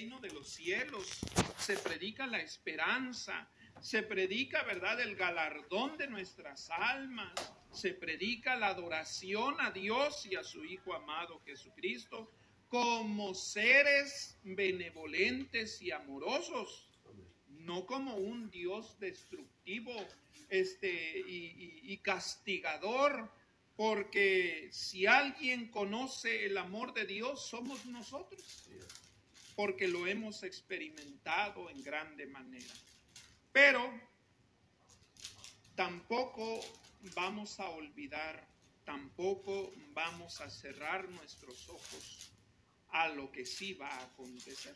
de los cielos, se predica la esperanza, se predica, ¿verdad?, el galardón de nuestras almas, se predica la adoración a Dios y a su Hijo amado Jesucristo como seres benevolentes y amorosos, no como un Dios destructivo este, y, castigador, porque si alguien conoce el amor de Dios, somos nosotros, porque lo hemos experimentado en grande manera. Pero tampoco vamos a olvidar, tampoco vamos a cerrar nuestros ojos a lo que sí va a acontecer,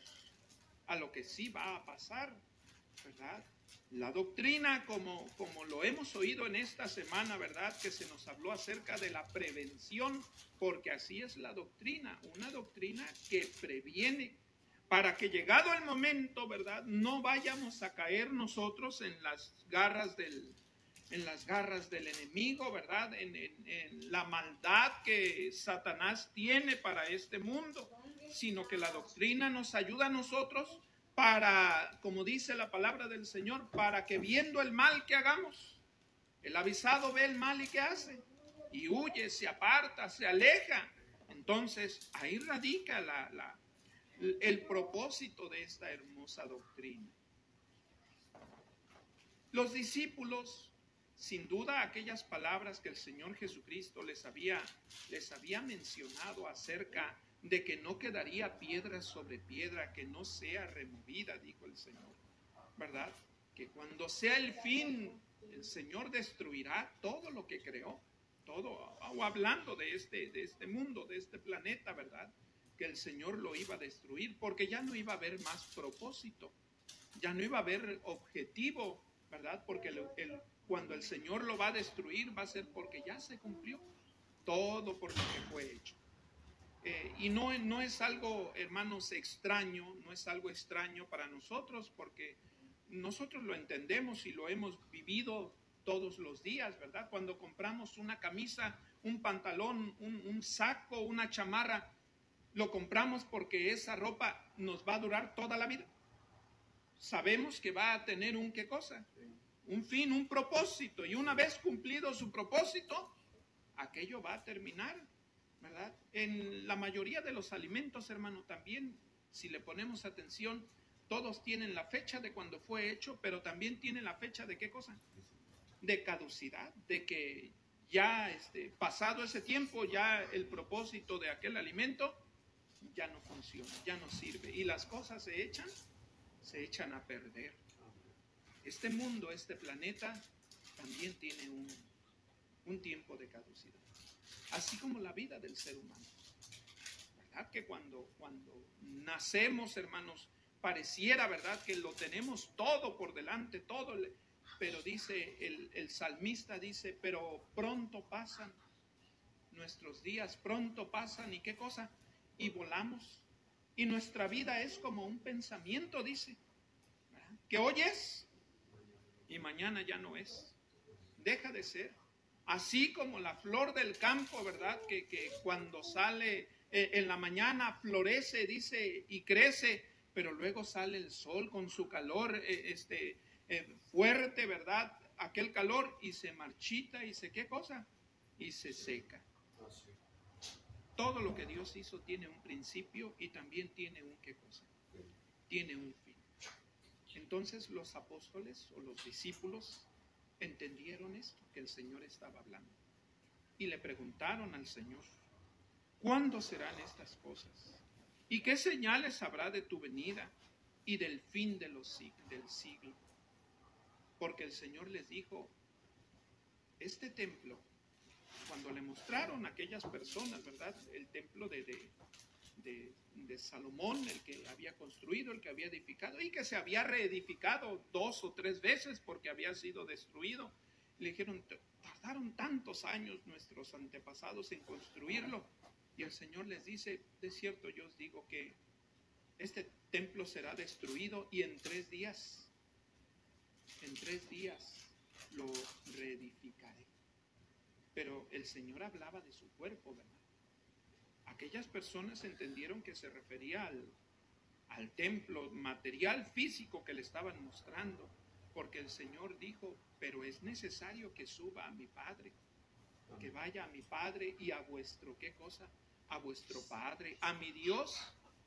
a lo que sí va a pasar, ¿verdad? La doctrina, como, como lo hemos oído en esta semana, ¿verdad? Que se nos habló acerca de la prevención, porque así es la doctrina, una doctrina que previene para que llegado el momento, ¿verdad? No vayamos a caer nosotros en las garras del, en las garras del enemigo, ¿verdad? En, la maldad que Satanás tiene para este mundo, sino que la doctrina nos ayuda a nosotros para, como dice la palabra del Señor, para que viendo el mal que hagamos, el avisado ve el mal y qué hace, y huye, se aparta, se aleja. Entonces ahí radica la, el propósito de esta hermosa doctrina. Los discípulos, sin duda, aquellas palabras que el Señor Jesucristo les había, les había mencionado acerca de que no quedaría piedra sobre piedra que no sea removida, dijo el Señor. ¿Verdad? Que cuando sea el fin, el Señor destruirá todo lo que creó, todo, o hablando de este, de este mundo, de este planeta, ¿verdad? Que el Señor lo iba a destruir porque ya no iba a haber más propósito, ya no iba a haber objetivo, ¿verdad? Porque cuando el Señor lo va a destruir va a ser porque ya se cumplió todo por lo que fue hecho. Eh, y no, no es algo, hermanos, extraño, no es algo extraño para nosotros, porque nosotros lo entendemos y lo hemos vivido todos los días, ¿verdad? Cuando compramos una camisa, un pantalón, un, un, saco, una chamarra, lo compramos porque esa ropa nos va a durar toda la vida. Sabemos que va a tener un qué cosa, un fin, un propósito, y una vez cumplido su propósito, aquello va a terminar ¿verdad? En la mayoría de los alimentos, hermano, también, si le ponemos atención, todos tienen la fecha de cuando fue hecho, pero también tienen la fecha de qué cosa? De caducidad, de que ya este, pasado ese tiempo, ya el propósito de aquel alimento ya no funciona, ya no sirve. Y las cosas se echan, se echan a perder. Este mundo, este planeta, también tiene un, un tiempo de caducidad así como la vida del ser humano. ¿Verdad? Que cuando, cuando nacemos, hermanos, pareciera, ¿verdad? Que lo tenemos todo por delante, todo, pero dice el, el salmista, dice, pero pronto pasan nuestros días, pronto pasan y qué cosa, y volamos. Y nuestra vida es como un pensamiento, dice, que hoy es y mañana ya no es. Deja de ser. Así como la flor del campo, ¿verdad? Que, cuando sale eh, en la mañana florece, dice, y crece, pero luego sale el sol con su calor eh, este, eh, fuerte, ¿verdad? Aquel calor y se marchita y se, ¿qué cosa? Y se seca. Todo lo que Dios hizo tiene un principio y también tiene un, ¿qué cosa? Tiene un fin. Entonces los apóstoles o los discípulos entendieron esto que el Señor estaba hablando. Y le preguntaron al Señor, ¿cuándo serán estas cosas? ¿Y qué señales habrá de tu venida y del fin de los, del siglo? Porque el Señor les dijo, este templo, cuando le mostraron a aquellas personas, ¿verdad? El templo de, de, Salomón, el que había construido, el que había edificado y que se había reedificado dos o tres veces porque había sido destruido. Le dijeron, tardaron tantos años nuestros antepasados en construirlo. Y el Señor les dice, de cierto yo os digo que este templo será destruido y en tres días, en tres días lo reedificaré. Pero el Señor hablaba de su cuerpo, ¿verdad? aquellas personas entendieron que se refería al, al templo material físico que le estaban mostrando, porque el Señor dijo, pero es necesario que suba a mi Padre, que vaya a mi Padre y a vuestro, ¿qué cosa? A vuestro Padre, a mi Dios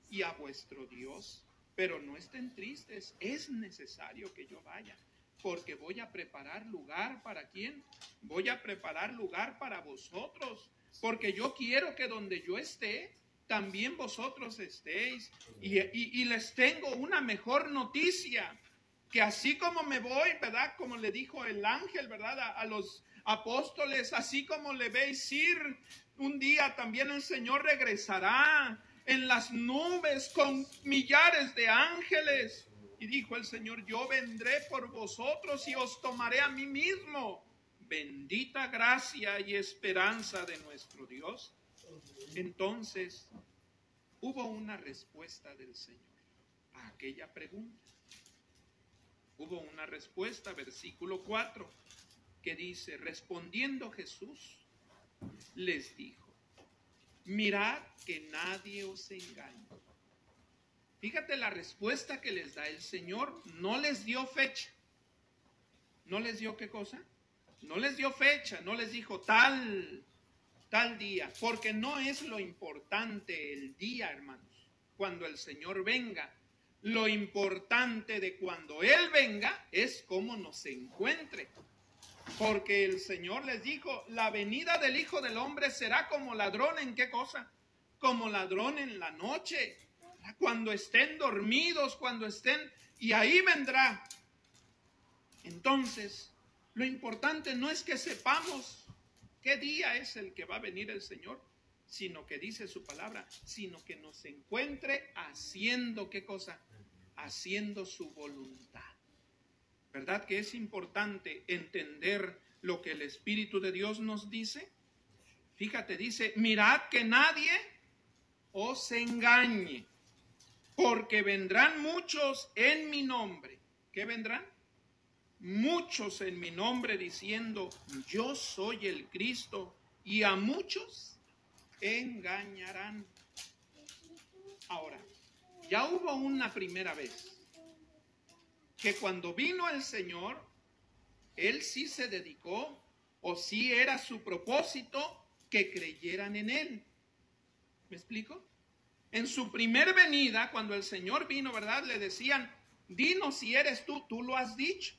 y a vuestro Dios. Pero no estén tristes, es necesario que yo vaya, porque voy a preparar lugar para quién? Voy a preparar lugar para vosotros, porque yo quiero que donde yo esté, también vosotros estéis. Y, les tengo una mejor noticia, que así como me voy, ¿verdad? Como le dijo el ángel, ¿verdad? A, a los apóstoles, así como le veis ir, un día también el Señor regresará en las nubes con millares de ángeles. Y dijo el Señor, yo vendré por vosotros y os tomaré a mí mismo. Bendita gracia y esperanza de nuestro Dios. Entonces hubo una respuesta del Señor a aquella pregunta. Hubo una respuesta, versículo 4 que dice, respondiendo Jesús, les dijo, mirad que nadie os engañe. Fíjate la respuesta que les da el Señor, no les dio fecha. ¿No les dio qué cosa? No les dio fecha, no les dijo tal, tal día, porque no es lo importante el día, hermanos, cuando el Señor venga. Lo importante de cuando Él venga es cómo nos encuentre. Porque el Señor les dijo, la venida del Hijo del Hombre será como ladrón en qué cosa? Como ladrón en la noche, cuando estén dormidos, cuando estén, y ahí vendrá. Entonces, lo importante no es que sepamos qué día es el que va a venir el Señor, sino que dice su palabra, sino que nos encuentre haciendo qué cosa? Haciendo su voluntad. ¿Verdad que es importante entender lo que el Espíritu de Dios nos dice? Fíjate, dice, mirad que nadie os engañe, porque vendrán muchos en mi nombre. ¿Qué vendrán? Muchos en mi nombre diciendo, yo soy el Cristo, y a muchos engañarán. Ahora, ya hubo una primera vez que cuando vino el Señor, Él sí se dedicó o sí era su propósito que creyeran en Él. ¿Me explico? En su primer venida, cuando el Señor vino, ¿verdad? Le decían, dinos si eres tú, tú lo has dicho.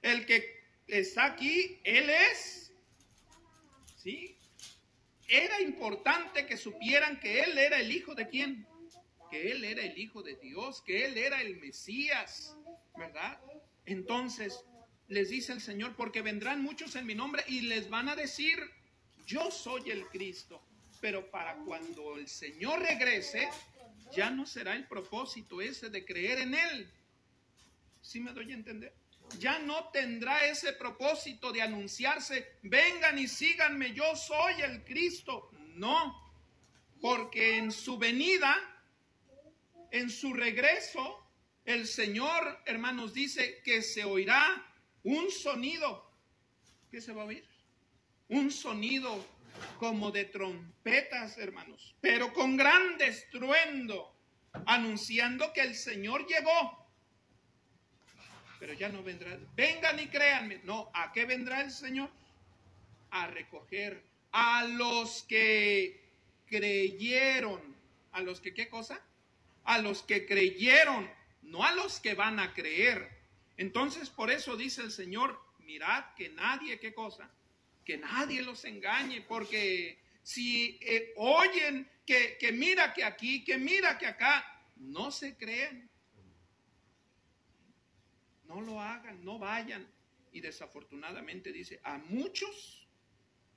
El que está aquí, Él es. ¿Sí? Era importante que supieran que Él era el Hijo de quién? Que Él era el Hijo de Dios, que Él era el Mesías. ¿verdad? Entonces les dice el Señor, porque vendrán muchos en mi nombre y les van a decir, yo soy el Cristo. Pero para cuando el Señor regrese, ya no será el propósito ese de creer en Él. ¿Sí me doy a entender? Ya no tendrá ese propósito de anunciarse, vengan y síganme, yo soy el Cristo. No, porque en su venida, en su regreso, el Señor, hermanos, dice que se oirá un sonido. ¿Qué se va a oír? Un sonido como de trompetas, hermanos, pero con gran estruendo, anunciando que el Señor llegó. Pero ya no vendrá. Vengan y créanme. No, ¿a qué vendrá el Señor? A recoger a los que creyeron. ¿A los que qué cosa? A los que creyeron no a los que van a creer. Entonces, por eso dice el Señor, mirad que nadie, ¿qué cosa? Que nadie los engañe, porque si eh, oyen que, que mira que aquí, que mira que acá, no se creen. No lo hagan, no vayan. Y desafortunadamente dice, a muchos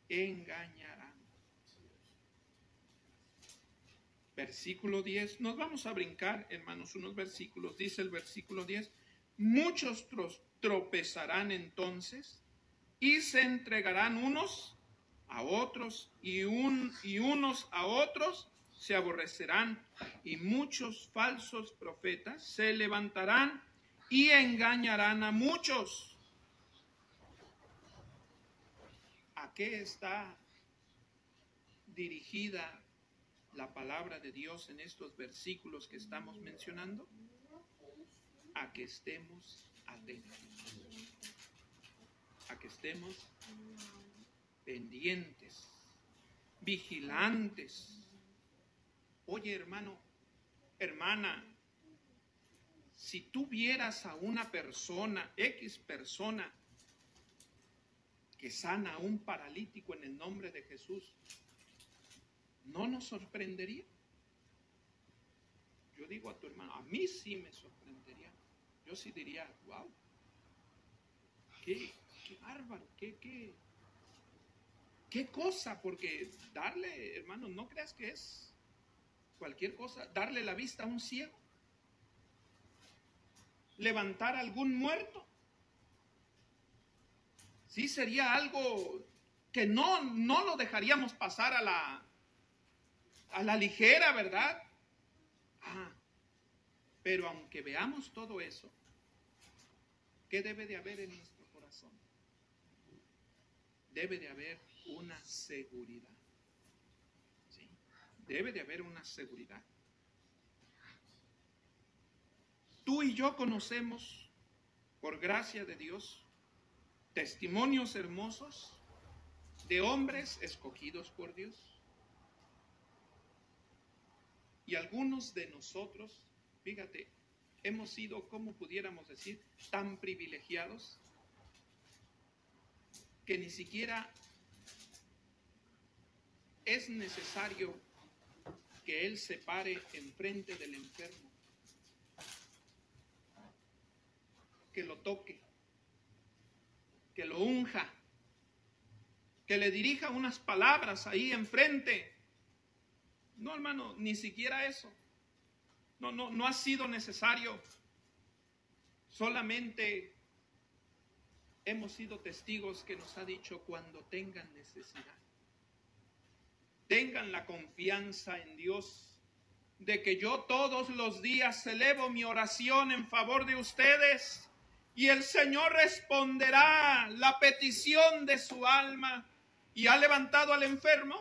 engañarán. versículo 10. Nos vamos a brincar, hermanos, unos versículos. Dice el versículo 10, muchos tropezarán entonces y se entregarán unos a otros y, un, y unos a otros se aborrecerán y muchos falsos profetas se levantarán y engañarán a muchos. ¿A qué está dirigida la palabra de Dios en estos versículos que estamos mencionando? A que estemos atentos. A que estemos pendientes, vigilantes. Oye, hermano, hermana, si tú vieras a una persona, X persona, que sana a un paralítico en el nombre de Jesús, ¿no nos sorprendería? Yo digo a tu hermano, a mí sí me sorprendería. Yo sí diría, wow, qué, qué bárbaro, qué, qué, qué cosa, porque darle, hermano, no creas que es cualquier cosa, darle la vista a un ciego, levantar a algún muerto. Sí sería algo que no, no lo dejaríamos pasar a la, a la ligera, ¿verdad? Ah, pero aunque veamos todo eso, ¿qué debe de haber en corazón? Debe de haber una seguridad. ¿sí? Debe de haber una seguridad. Tú y yo conocemos, por gracia de Dios, testimonios hermosos de hombres escogidos por Dios. Y algunos de nosotros, fíjate, hemos sido, como pudiéramos decir, tan privilegiados que ni siquiera es necesario que Él se pare enfrente del enfermo, que lo toque, que lo unja, que le dirija unas palabras ahí enfrente. No, hermano, ni siquiera eso. No, no, no ha sido necesario. Solamente hemos sido testigos que nos ha dicho cuando tengan necesidad. Tengan la confianza en Dios de que yo todos los días elevo mi oración en favor de ustedes y el Señor responderá la petición de su alma y ha levantado al enfermo,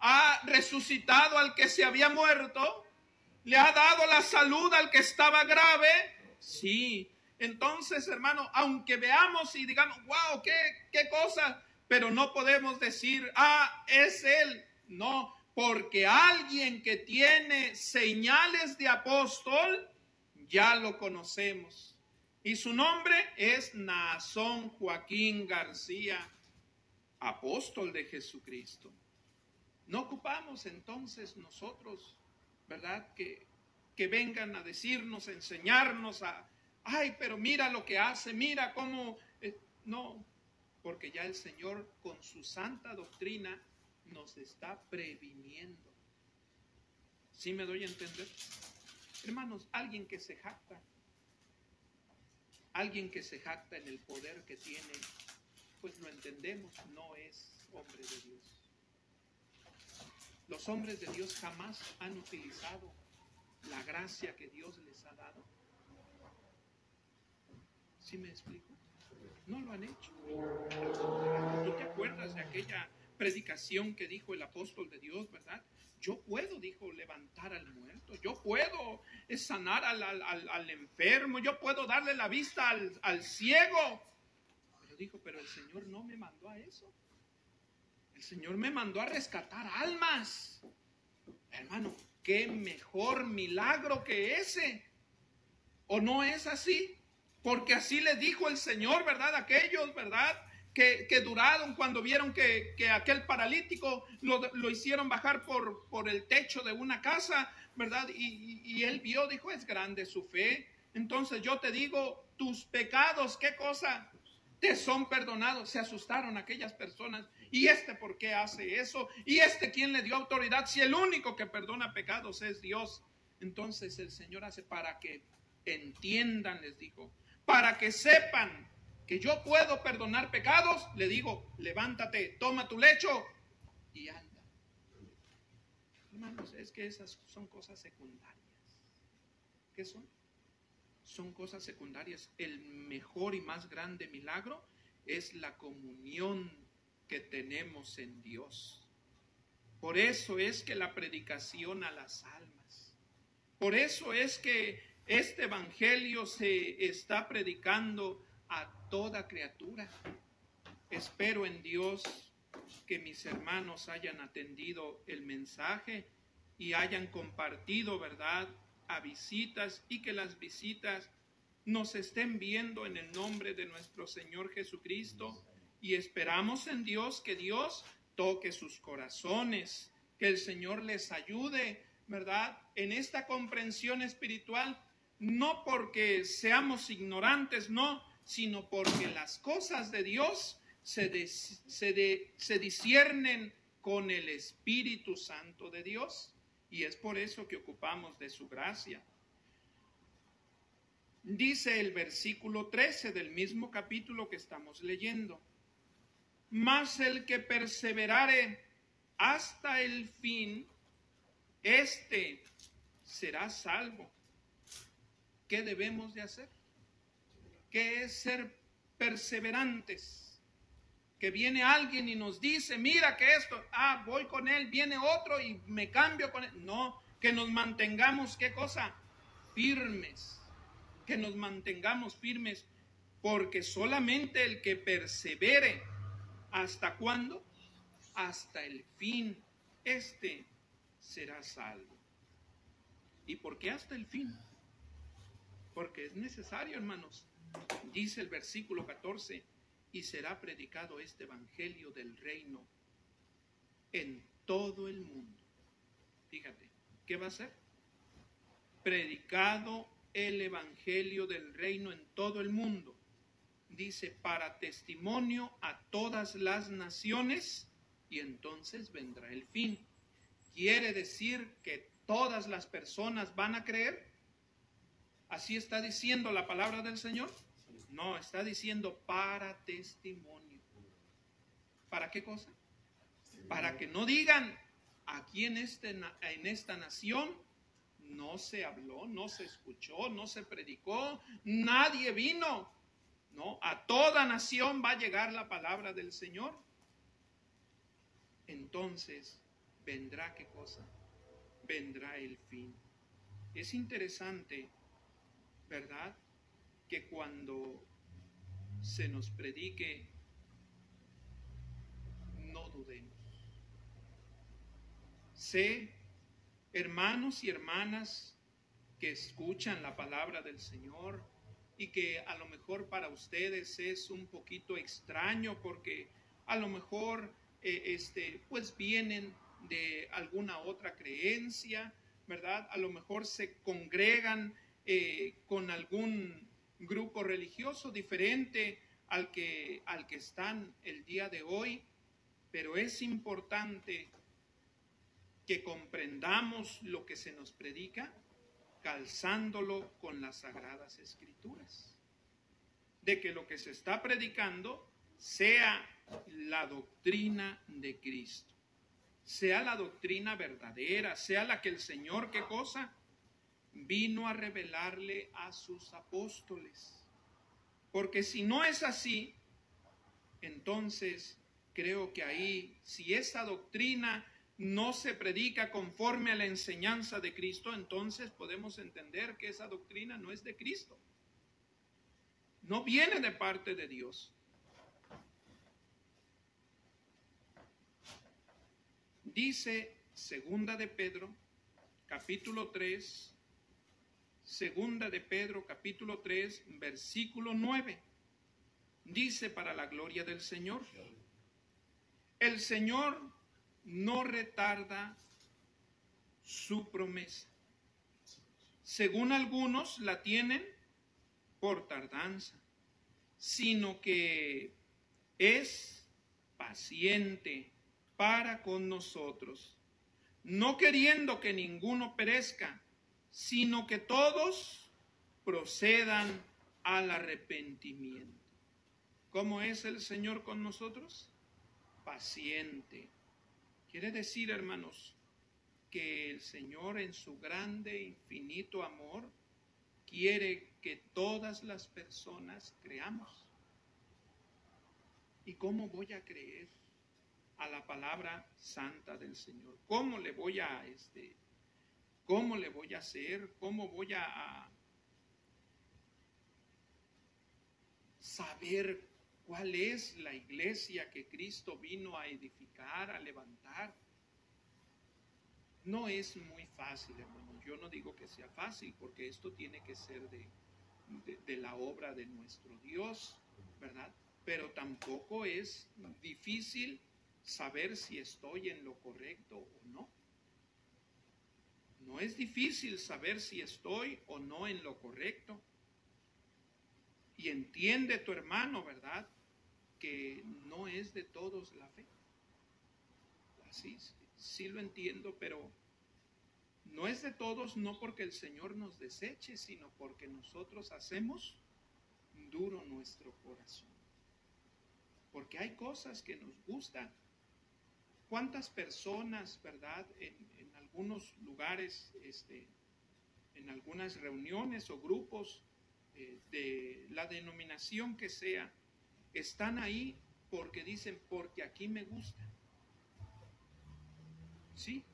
ha resucitado al que se había muerto, le ha dado la salud al que estaba grave. Sí, entonces hermano, aunque veamos y digamos, wow, qué, qué cosa, pero no podemos decir, ah, es Él. No, porque alguien que tiene señales de apóstol, ya lo conocemos. Y su nombre es Nazón Joaquín García, apóstol de Jesucristo. No ocupamos entonces nosotros, ¿verdad? Que, que vengan a decirnos, a enseñarnos a, ay, pero mira lo que hace, mira cómo... Eh, no, porque ya el Señor con su santa doctrina nos está previniendo. ¿Sí me doy a entender? Hermanos, alguien que se jacta, alguien que se jacta en el poder que tiene, pues lo entendemos, no es hombre de Dios. Los hombres de Dios jamás han utilizado la gracia que Dios les ha dado. ¿Sí me explico? No lo han hecho. ¿Tú te acuerdas de aquella predicación que dijo el apóstol de Dios, verdad? Yo puedo, dijo, levantar al muerto, yo puedo sanar al, al, al enfermo, yo puedo darle la vista al, al ciego. Pero dijo, pero el Señor no me mandó a eso. El Señor me mandó a rescatar almas. Hermano, qué mejor milagro que ese. ¿O no es así? Porque así le dijo el Señor, ¿verdad? Aquellos, ¿verdad? Que, que duraron cuando vieron que, que aquel paralítico lo, lo, hicieron bajar por, por el techo de una casa, ¿verdad? Y, y, y él vio, dijo, es grande su fe. Entonces yo te digo, tus pecados, ¿qué cosa? Te son perdonados. Se asustaron aquellas personas. ¿Y este por qué hace eso? ¿Y este quién le dio autoridad? Si el único que perdona pecados es Dios. Entonces el Señor hace para que entiendan, les dijo, para que sepan que yo puedo perdonar pecados, le digo, levántate, toma tu lecho y anda. Hermanos, es que esas son cosas secundarias. ¿Qué son? Son cosas secundarias. El mejor y más grande milagro es la comunión que tenemos en Dios. Por eso es que la predicación a las almas. Por eso es que este evangelio se está predicando a toda criatura. Espero en Dios que mis hermanos hayan atendido el mensaje y hayan compartido, ¿verdad?, a visitas y que las visitas nos estén viendo en el nombre de nuestro Señor Jesucristo y esperamos en Dios que Dios toque sus corazones, que el Señor les ayude, ¿verdad? En esta comprensión espiritual, no porque seamos ignorantes, no, sino porque las cosas de Dios se, disciernen con el Espíritu Santo de Dios. Y es por eso que ocupamos de su gracia. Dice el versículo 13 del mismo capítulo que estamos leyendo. Mas el que perseverare hasta el fin, este será salvo. ¿Qué debemos de hacer? ¿Qué es ser perseverantes? Que viene alguien y nos dice, mira que esto, ah, voy con él, viene otro y me cambio con él. No, que nos mantengamos, ¿qué cosa? Firmes que nos mantengamos firmes, porque solamente el que persevere, ¿hasta cuándo? Hasta el fin, este será salvo. ¿Y por qué hasta el fin? Porque es necesario, hermanos. Dice el versículo 14, y será predicado este evangelio del reino en todo el mundo. Fíjate, ¿qué va a ser? Predicado el Evangelio del reino en todo el mundo. Dice, para testimonio a todas las naciones y entonces vendrá el fin. ¿Quiere decir que todas las personas van a creer? ¿Así está diciendo la palabra del Señor? No, está diciendo para testimonio. ¿Para qué cosa? Para que no digan, aquí en, este, en esta nación no se habló, no se escuchó, no se predicó, nadie vino. No, a toda nación va a llegar la palabra del Señor. Entonces vendrá qué cosa? Vendrá el fin. Es interesante, ¿verdad? Que cuando se nos predique, no dudemos. Sé hermanos y hermanas que escuchan la palabra del Señor y que a lo mejor para ustedes es un poquito extraño porque a lo mejor eh, este, pues vienen de alguna otra creencia, ¿verdad? A lo mejor se congregan eh, con algún grupo religioso diferente al que, al que están el día de hoy, pero es importante que comprendamos lo que se nos predica calzándolo con las sagradas escrituras. De que lo que se está predicando sea la doctrina de Cristo, sea la doctrina verdadera, sea la que el Señor, ¿qué cosa? Vino a revelarle a sus apóstoles. Porque si no es así, entonces creo que ahí, si esa doctrina no se predica conforme a la enseñanza de Cristo, entonces podemos entender que esa doctrina no es de Cristo. No viene de parte de Dios. Dice segunda de Pedro, capítulo 3, segunda de Pedro, capítulo 3, versículo 9. Dice para la gloria del Señor. El Señor no retarda su promesa. Según algunos la tienen por tardanza, sino que es paciente para con nosotros, no queriendo que ninguno perezca, sino que todos procedan al arrepentimiento. ¿Cómo es el Señor con nosotros? Paciente Quiere decir, hermanos, que el Señor en su grande, infinito amor quiere que todas las personas creamos. ¿Y cómo voy a creer? a la palabra santa del Señor. ¿Cómo le voy a, este, cómo le voy a hacer? ¿Cómo voy a, saber cuál es la iglesia que Cristo vino a edificar, a levantar? No es muy fácil, hermano. Yo no digo que sea fácil, porque esto tiene que ser de, de la obra de nuestro Dios, ¿verdad? Pero tampoco es difícil saber si estoy en lo correcto o no. No es difícil saber si estoy o no en lo correcto. Y entiende tu hermano, ¿verdad? Que no es de todos la fe. Así, sí lo entiendo, pero no es de todos, no porque el Señor nos deseche, sino porque nosotros hacemos duro nuestro corazón. Porque hay cosas que nos gustan. ¿Cuántas personas, verdad, en, algunos lugares, este, en algunas reuniones o grupos eh, de la denominación que sea, están ahí porque dicen, porque aquí me gusta? ¿Sí?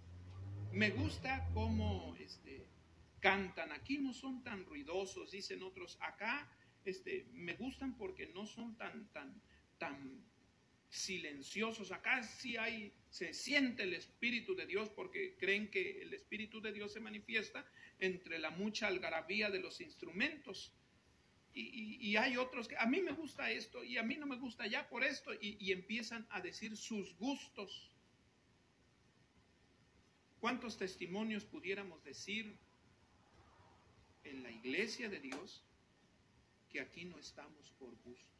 Me gusta cómo este, cantan. Aquí no son tan ruidosos, dicen otros. Acá este, me gustan porque no son tan, tan, tan silenciosos. Acá sí hay, se siente el Espíritu de Dios porque creen que el Espíritu de Dios se manifiesta entre la mucha algarabía de los instrumentos. Y, y, hay otros que a mí me gusta esto y a mí no me gusta ya por esto y, y empiezan a decir sus gustos. ¿Cuántos testimonios pudiéramos decir en la iglesia de Dios que aquí no estamos por gusto?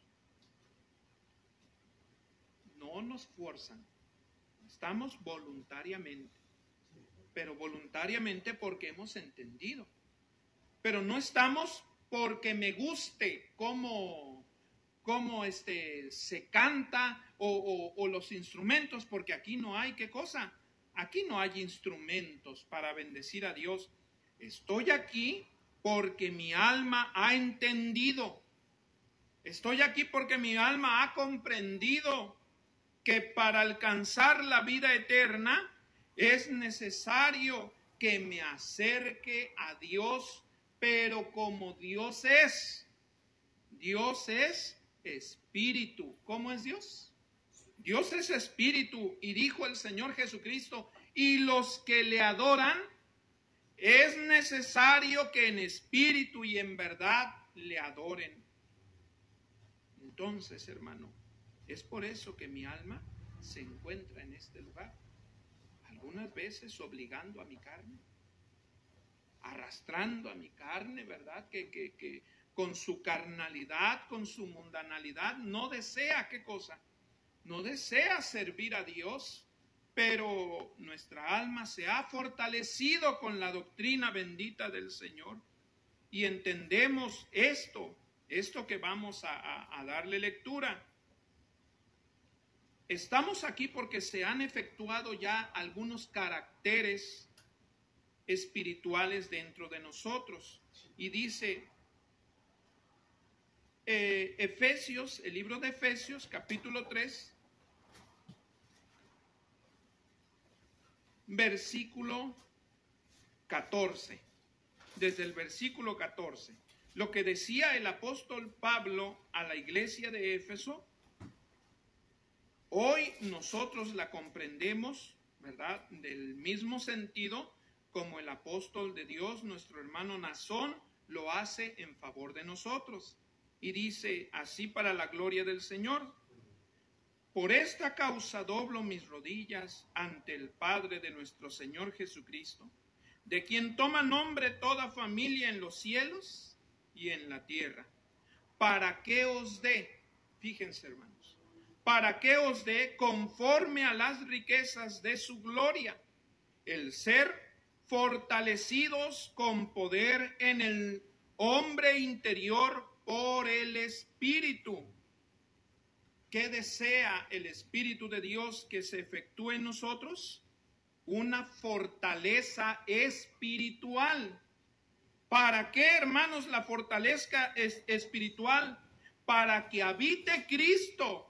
No nos forzan, estamos voluntariamente, pero voluntariamente porque hemos entendido. Pero no estamos porque me guste cómo, cómo este, se canta o, o, o los instrumentos, porque aquí no hay qué cosa Aquí no hay instrumentos para bendecir a Dios. Estoy aquí porque mi alma ha entendido. Estoy aquí porque mi alma ha comprendido que para alcanzar la vida eterna es necesario que me acerque a Dios, pero como Dios es, Dios es espíritu. ¿Cómo es Dios? Dios es espíritu y dijo el Señor Jesucristo, y los que le adoran, es necesario que en espíritu y en verdad le adoren. Entonces, hermano, es por eso que mi alma se encuentra en este lugar. Algunas veces obligando a mi carne, arrastrando a mi carne, ¿verdad? Que, que, que con su carnalidad, con su mundanalidad, no desea qué cosa no desea servir a Dios, pero nuestra alma se ha fortalecido con la doctrina bendita del Señor y entendemos esto, esto que vamos a, a, a darle lectura. Estamos aquí porque se han efectuado ya algunos caracteres espirituales dentro de nosotros. Y dice eh, Efesios, el libro de Efesios, capítulo 3, versículo 14. Desde el versículo 14. Lo que decía el apóstol Pablo a la iglesia de Éfeso, hoy nosotros la comprendemos, ¿verdad? Del mismo sentido como el apóstol de Dios, nuestro hermano Nazón, lo hace en favor de nosotros. Y dice, así para la gloria del Señor, por esta causa doblo mis rodillas ante el Padre de nuestro Señor Jesucristo, de quien toma nombre toda familia en los cielos y en la tierra, para que os dé, fíjense hermanos, para que os dé conforme a las riquezas de su gloria, el ser fortalecidos con poder en el hombre interior por el Espíritu ¿Qué desea el Espíritu de Dios que se efectúe en nosotros? Una fortaleza espiritual. ¿Para qué, hermanos, la fortaleza es espiritual? Para que habite Cristo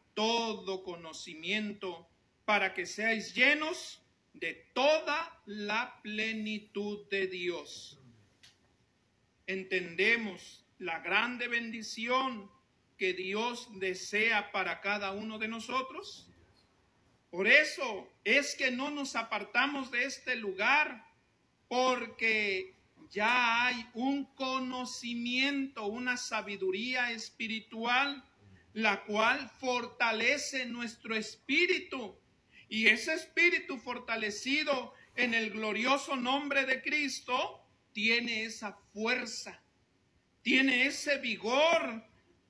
todo conocimiento, para que seáis llenos de toda la plenitud de Dios. Entendemos la grande bendición que Dios desea para cada uno de nosotros. Por eso es que no nos apartamos de este lugar, porque ya hay un conocimiento, una sabiduría espiritual, la cual fortalece nuestro espíritu. Y ese espíritu fortalecido en el glorioso nombre de Cristo tiene esa fuerza tiene ese vigor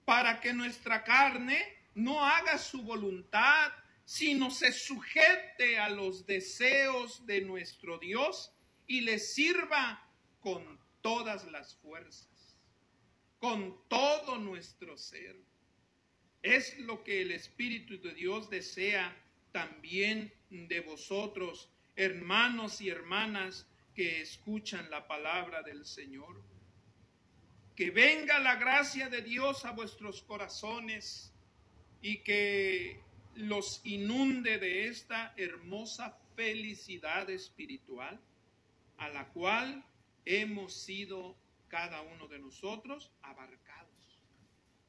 para que nuestra carne no haga su voluntad, sino se sujete a los deseos de nuestro Dios y le sirva con todas las fuerzas, con todo nuestro ser. Es lo que el Espíritu de Dios desea también de vosotros, hermanos y hermanas que escuchan la palabra del Señor. Que venga la gracia de Dios a vuestros corazones y que los inunde de esta hermosa felicidad espiritual a la cual hemos sido cada uno de nosotros abarcados,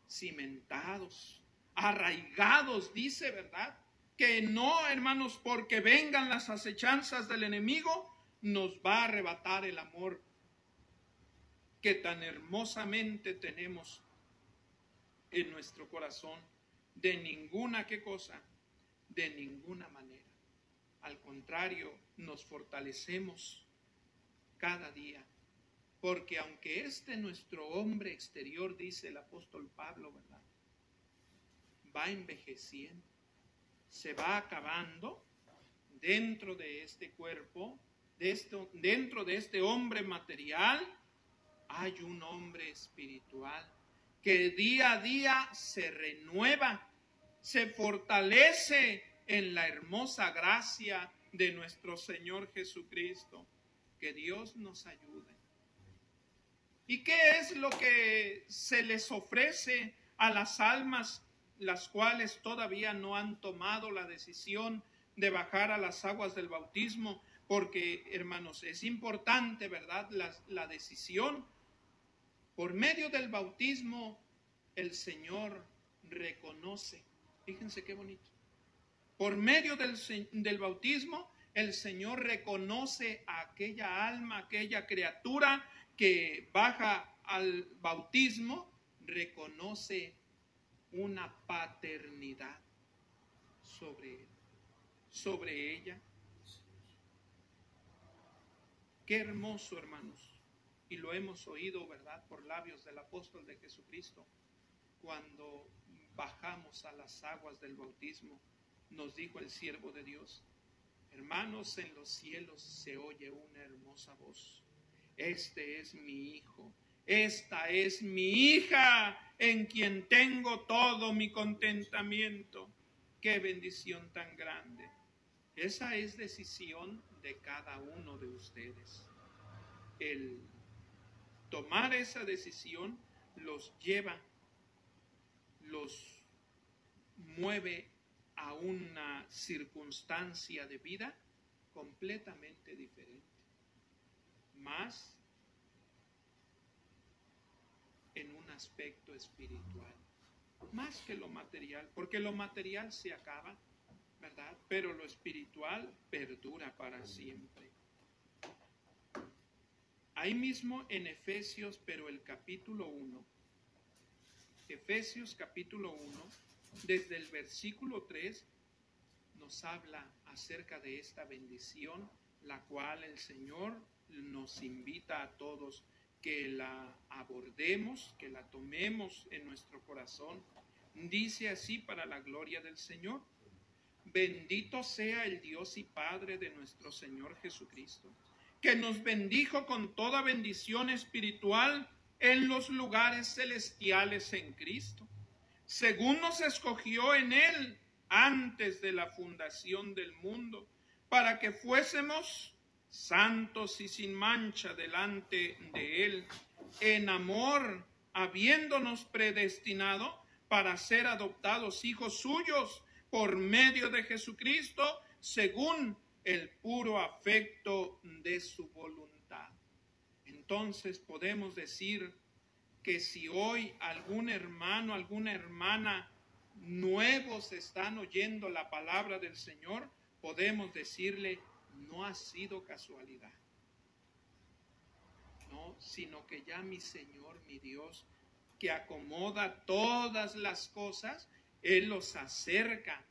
cimentados, arraigados, dice, ¿verdad? Que no, hermanos, porque vengan las acechanzas del enemigo, nos va a arrebatar el amor que tan hermosamente tenemos en nuestro corazón, de ninguna qué cosa, de ninguna manera. Al contrario, nos fortalecemos cada día, porque aunque este nuestro hombre exterior, dice el apóstol Pablo, ¿verdad? Va envejeciendo, se va acabando dentro de este cuerpo, dentro de este hombre material, hay un hombre espiritual que día a día se renueva, se fortalece en la hermosa gracia de nuestro Señor Jesucristo. Que Dios nos ayude. ¿Y qué es lo que se les ofrece a las almas las cuales todavía no han tomado la decisión de bajar a las aguas del bautismo? Porque, hermanos, es importante, ¿verdad? La, decisión por medio del bautismo, el Señor reconoce. Fíjense qué bonito. Por medio del, del, bautismo, el Señor reconoce a aquella alma, aquella criatura que baja al bautismo, reconoce una paternidad sobre, sobre ella. Qué hermoso, hermanos y lo hemos oído, ¿verdad?, por labios del apóstol de Jesucristo, cuando bajamos a las aguas del bautismo, nos dijo el siervo de Dios, hermanos, en los cielos se oye una hermosa voz, este es mi hijo, esta es mi hija en quien tengo todo mi contentamiento. Qué bendición tan grande. Esa es decisión de cada uno de ustedes. El tomar esa decisión los lleva, los mueve a una circunstancia de vida completamente diferente, más en un aspecto espiritual, más que lo material, porque lo material se acaba, ¿verdad? Pero lo espiritual perdura para siempre. Ahí mismo en Efesios, pero el capítulo 1, Efesios capítulo 1, desde el versículo 3, nos habla acerca de esta bendición, la cual el Señor nos invita a todos que la abordemos, que la tomemos en nuestro corazón. Dice así para la gloria del Señor, Bendito sea el Dios y Padre de nuestro Señor Jesucristo, que nos bendijo con toda bendición espiritual en los lugares celestiales en Cristo, según nos escogió en Él antes de la fundación del mundo, para que fuésemos santos y sin mancha delante de Él, en amor, habiéndonos predestinado para ser adoptados hijos suyos por medio de Jesucristo, según el puro afecto de su voluntad. Entonces podemos decir que si hoy algún hermano, alguna hermana nuevos están oyendo la palabra del Señor, podemos decirle, no ha sido casualidad. No, sino que ya mi Señor, mi Dios, que acomoda todas las cosas, Él los acerca,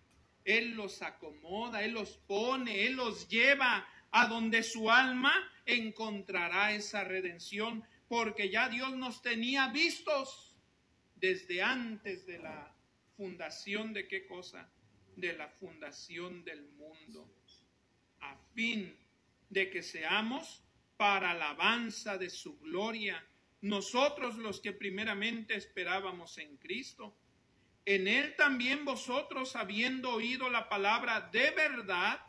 Él los acomoda, Él los pone, Él los lleva a donde su alma encontrará esa redención, porque ya Dios nos tenía vistos desde antes de la fundación de qué cosa? De la fundación del mundo, a fin de que seamos para alabanza de su gloria, nosotros los que primeramente esperábamos en Cristo. En él también vosotros, habiendo oído la palabra de verdad,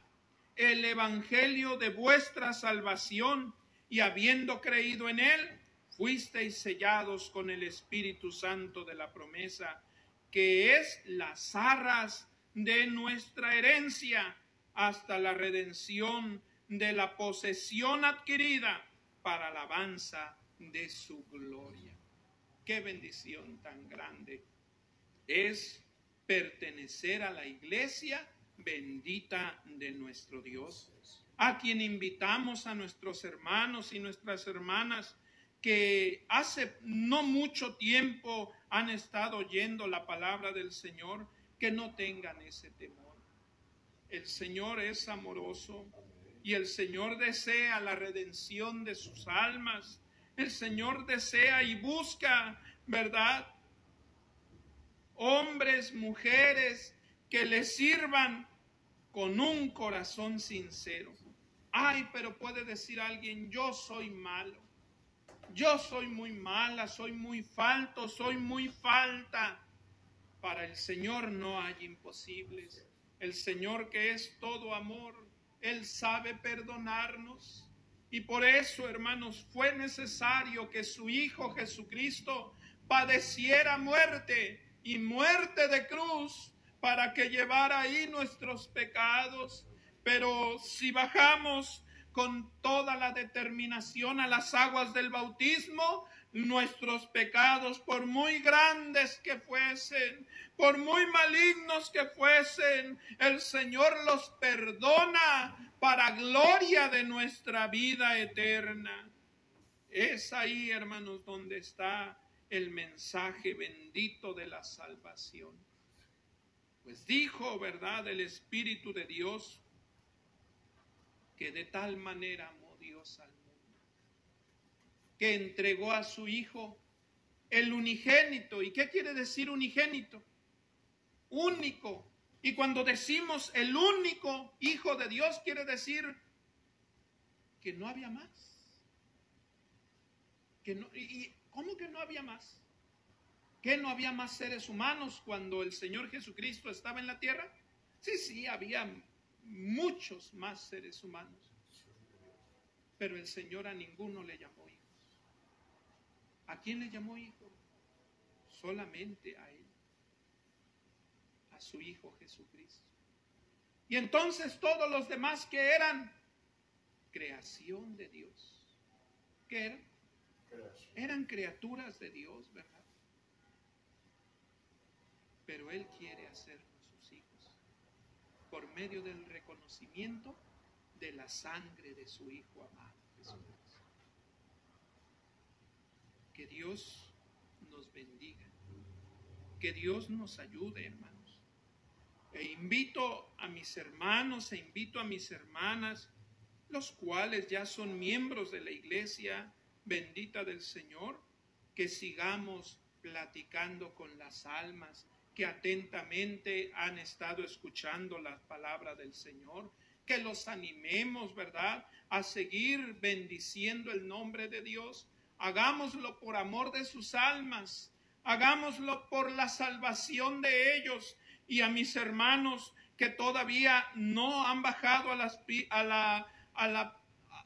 el evangelio de vuestra salvación, y habiendo creído en él, fuisteis sellados con el Espíritu Santo de la promesa, que es las arras de nuestra herencia hasta la redención de la posesión adquirida para alabanza de su gloria. Qué bendición tan grande es pertenecer a la iglesia bendita de nuestro Dios, a quien invitamos a nuestros hermanos y nuestras hermanas que hace no mucho tiempo han estado oyendo la palabra del Señor, que no tengan ese temor. El Señor es amoroso y el Señor desea la redención de sus almas. El Señor desea y busca, ¿verdad? Hombres, mujeres que le sirvan con un corazón sincero. Ay, pero puede decir alguien, yo soy malo yo soy muy mala, soy muy falto, soy muy falta. Para el Señor no hay imposibles. El Señor que es todo amor, Él sabe perdonarnos. Y por eso, hermanos, fue necesario que su Hijo Jesucristo padeciera muerte y muerte de cruz para que llevara ahí nuestros pecados. Pero si bajamos con toda la determinación a las aguas del bautismo, nuestros pecados, por muy grandes que fuesen, por muy malignos que fuesen, el Señor los perdona para gloria de nuestra vida eterna. Es ahí, hermanos, donde está el mensaje bendito de la salvación. Pues dijo, ¿verdad?, el Espíritu de Dios que de tal manera amó Dios al que entregó a su Hijo el unigénito. ¿Y qué quiere decir unigénito? Único. Y cuando decimos el único Hijo de Dios, quiere decir que no había más. Que no, ¿Y cómo que no había más? ¿Que no había más seres humanos cuando el Señor Jesucristo estaba en la tierra? Sí, sí, había muchos más seres humanos. Pero el Señor a ninguno le llamó hijos. ¿A quién le llamó hijo? Solamente a Él, a su Hijo Jesucristo. Y entonces todos los demás que eran creación de Dios, ¿qué eran? Eran criaturas de Dios, ¿verdad? Pero Él quiere hacer por medio del reconocimiento de la sangre de su Hijo amado Que Dios nos bendiga. Que Dios nos ayude, hermanos. E invito a mis hermanos e invito a mis hermanas, los cuales ya son miembros de la iglesia bendita del Señor, que sigamos platicando con las almas que atentamente han estado escuchando la palabra del Señor, que los animemos, ¿verdad?, a seguir bendiciendo el nombre de Dios. Hagámoslo por amor de sus almas, hagámoslo por la salvación de ellos y a mis hermanos que todavía no han bajado a las, a la, a la,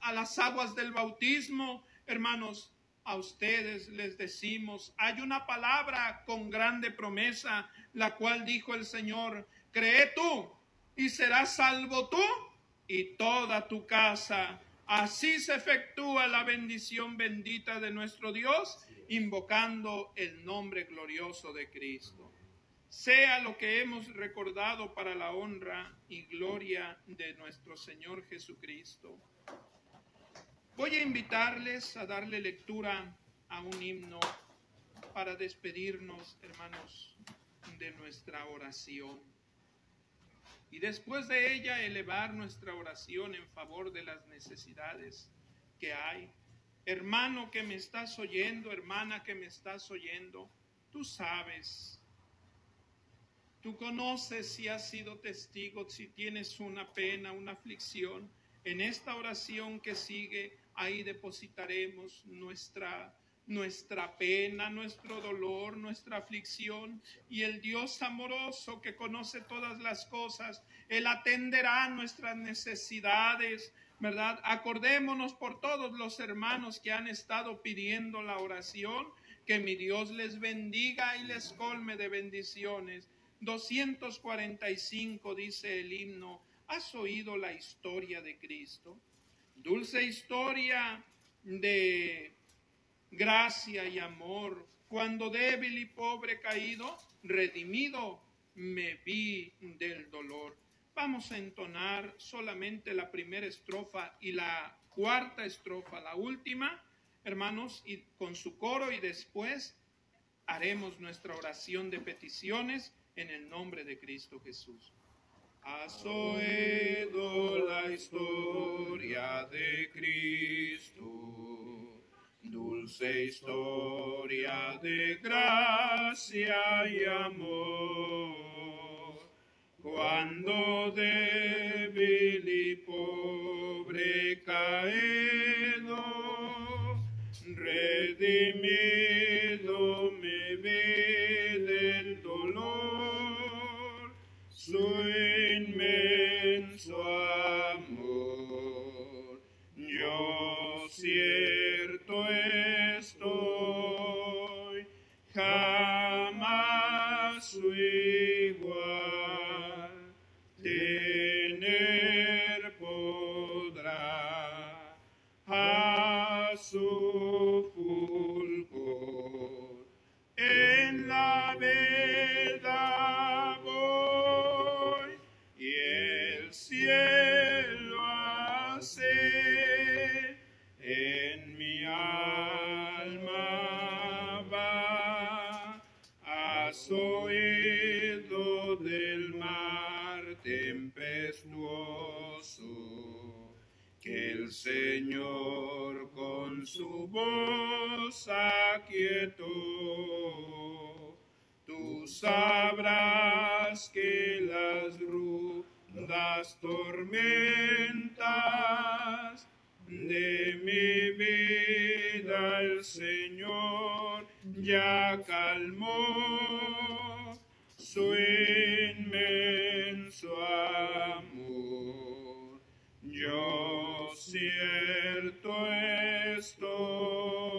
a las aguas del bautismo, hermanos, a ustedes les decimos, hay una palabra con grande promesa, la cual dijo el Señor, cree tú y serás salvo tú y toda tu casa. Así se efectúa la bendición bendita de nuestro Dios, invocando el nombre glorioso de Cristo. Sea lo que hemos recordado para la honra y gloria de nuestro Señor Jesucristo. Voy a invitarles a darle lectura a un himno para despedirnos, hermanos, de nuestra oración. Y después de ella elevar nuestra oración en favor de las necesidades que hay. Hermano que me estás oyendo, hermana que me estás oyendo, tú sabes, tú conoces si has sido testigo, si tienes una pena, una aflicción. En esta oración que sigue, ahí depositaremos nuestra, nuestra pena, nuestro dolor, nuestra aflicción. Y el Dios amoroso que conoce todas las cosas, Él atenderá nuestras necesidades, ¿verdad? Acordémonos por todos los hermanos que han estado pidiendo la oración, que mi Dios les bendiga y les colme de bendiciones. 245 dice el himno, ¿has oído la historia de Cristo? dulce historia de gracia y amor. Cuando débil y pobre caído, redimido me vi del dolor. Vamos a entonar solamente la primera estrofa y la cuarta estrofa, la última, hermanos, y con su coro y después haremos nuestra oración de peticiones en el nombre de Cristo Jesús. Has la historia de Cristo, dulce historia de gracia y amor. Cuando débil y pobre caído, redimido me vi del dolor. Soy inmenso amor. Del mar tempestuoso que el Señor con su voz aquietó. Tú sabrás que las rudas tormentas de mi vida el Señor ya calmó su inmenso amor. Yo cierto estoy,